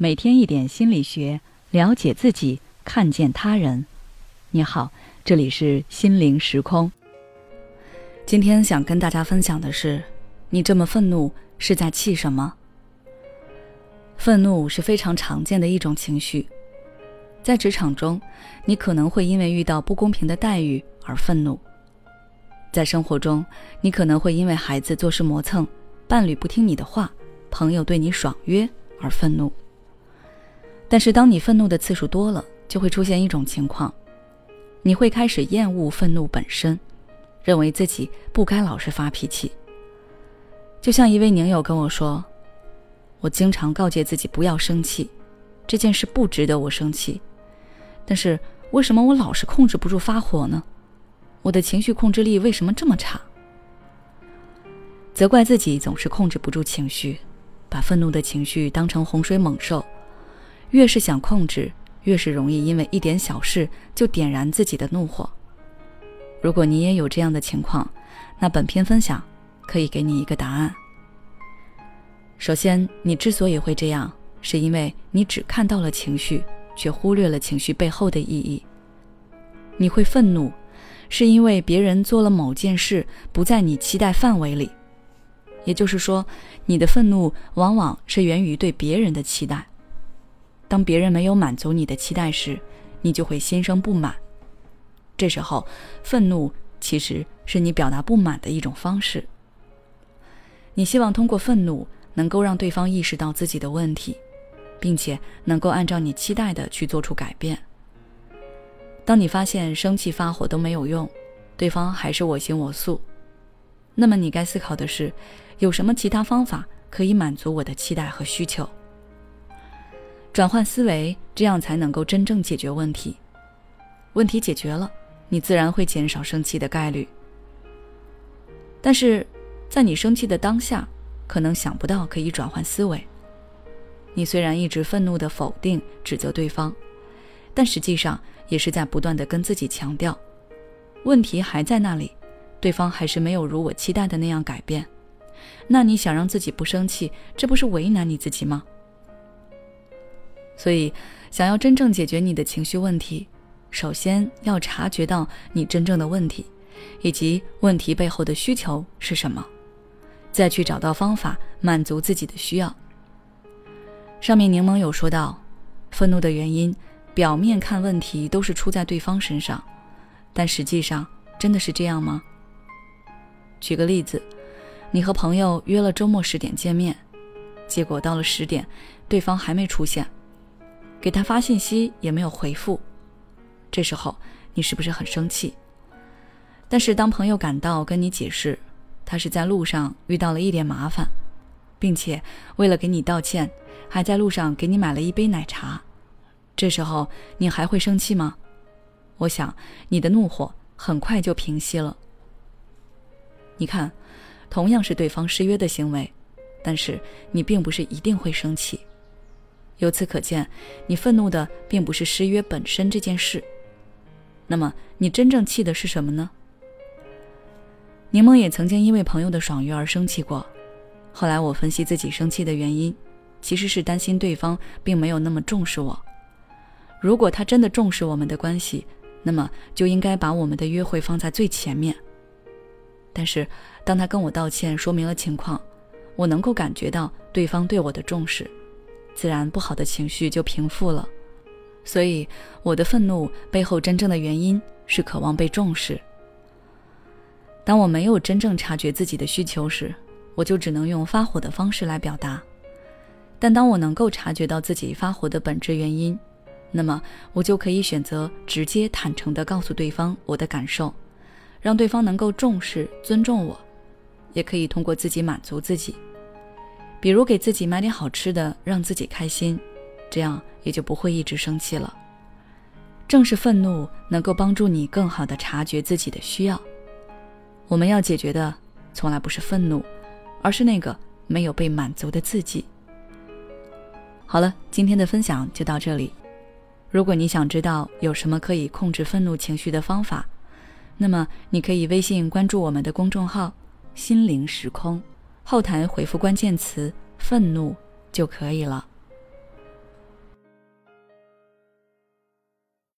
每天一点心理学，了解自己，看见他人。你好，这里是心灵时空。今天想跟大家分享的是，你这么愤怒是在气什么？愤怒是非常常见的一种情绪，在职场中，你可能会因为遇到不公平的待遇而愤怒；在生活中，你可能会因为孩子做事磨蹭，伴侣不听你的话，朋友对你爽约而愤怒。但是，当你愤怒的次数多了，就会出现一种情况，你会开始厌恶愤怒本身，认为自己不该老是发脾气。就像一位宁友跟我说：“我经常告诫自己不要生气，这件事不值得我生气，但是为什么我老是控制不住发火呢？我的情绪控制力为什么这么差？”责怪自己总是控制不住情绪，把愤怒的情绪当成洪水猛兽。越是想控制，越是容易因为一点小事就点燃自己的怒火。如果你也有这样的情况，那本篇分享可以给你一个答案。首先，你之所以会这样，是因为你只看到了情绪，却忽略了情绪背后的意义。你会愤怒，是因为别人做了某件事不在你期待范围里，也就是说，你的愤怒往往是源于对别人的期待。当别人没有满足你的期待时，你就会心生不满。这时候，愤怒其实是你表达不满的一种方式。你希望通过愤怒能够让对方意识到自己的问题，并且能够按照你期待的去做出改变。当你发现生气发火都没有用，对方还是我行我素，那么你该思考的是，有什么其他方法可以满足我的期待和需求。转换思维，这样才能够真正解决问题。问题解决了，你自然会减少生气的概率。但是，在你生气的当下，可能想不到可以转换思维。你虽然一直愤怒的否定、指责对方，但实际上也是在不断的跟自己强调，问题还在那里，对方还是没有如我期待的那样改变。那你想让自己不生气，这不是为难你自己吗？所以，想要真正解决你的情绪问题，首先要察觉到你真正的问题，以及问题背后的需求是什么，再去找到方法满足自己的需要。上面柠檬有说到，愤怒的原因，表面看问题都是出在对方身上，但实际上真的是这样吗？举个例子，你和朋友约了周末十点见面，结果到了十点，对方还没出现。给他发信息也没有回复，这时候你是不是很生气？但是当朋友赶到跟你解释，他是在路上遇到了一点麻烦，并且为了给你道歉，还在路上给你买了一杯奶茶，这时候你还会生气吗？我想你的怒火很快就平息了。你看，同样是对方失约的行为，但是你并不是一定会生气。由此可见，你愤怒的并不是失约本身这件事。那么，你真正气的是什么呢？柠檬也曾经因为朋友的爽约而生气过。后来我分析自己生气的原因，其实是担心对方并没有那么重视我。如果他真的重视我们的关系，那么就应该把我们的约会放在最前面。但是，当他跟我道歉，说明了情况，我能够感觉到对方对我的重视。自然不好的情绪就平复了，所以我的愤怒背后真正的原因是渴望被重视。当我没有真正察觉自己的需求时，我就只能用发火的方式来表达；但当我能够察觉到自己发火的本质原因，那么我就可以选择直接坦诚地告诉对方我的感受，让对方能够重视、尊重我，也可以通过自己满足自己。比如给自己买点好吃的，让自己开心，这样也就不会一直生气了。正是愤怒能够帮助你更好的察觉自己的需要。我们要解决的从来不是愤怒，而是那个没有被满足的自己。好了，今天的分享就到这里。如果你想知道有什么可以控制愤怒情绪的方法，那么你可以微信关注我们的公众号“心灵时空”。后台回复关键词“愤怒”就可以了。